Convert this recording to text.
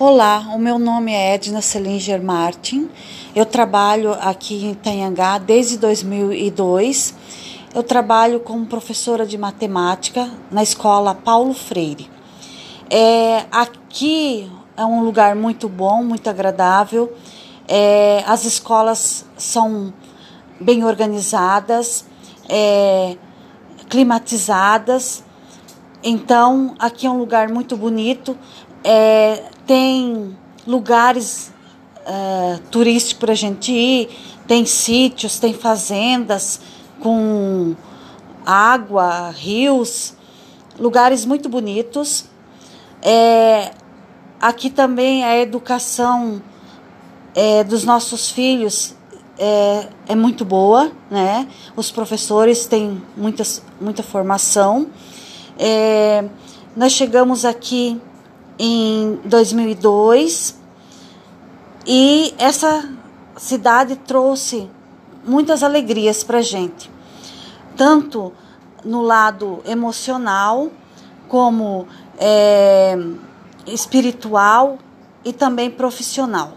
Olá, o meu nome é Edna Selinger Martin. Eu trabalho aqui em Itanhangá desde 2002. Eu trabalho como professora de matemática na escola Paulo Freire. É, aqui é um lugar muito bom, muito agradável. É, as escolas são bem organizadas, é, climatizadas. Então, aqui é um lugar muito bonito. É, tem lugares uh, turísticos para a gente ir, tem sítios, tem fazendas com água, rios, lugares muito bonitos. É, aqui também a educação é, dos nossos filhos é, é, muito boa, né? Os professores têm muitas, muita formação. É, nós chegamos aqui em 2002 e essa cidade trouxe muitas alegrias para gente, tanto no lado emocional como é, espiritual e também profissional.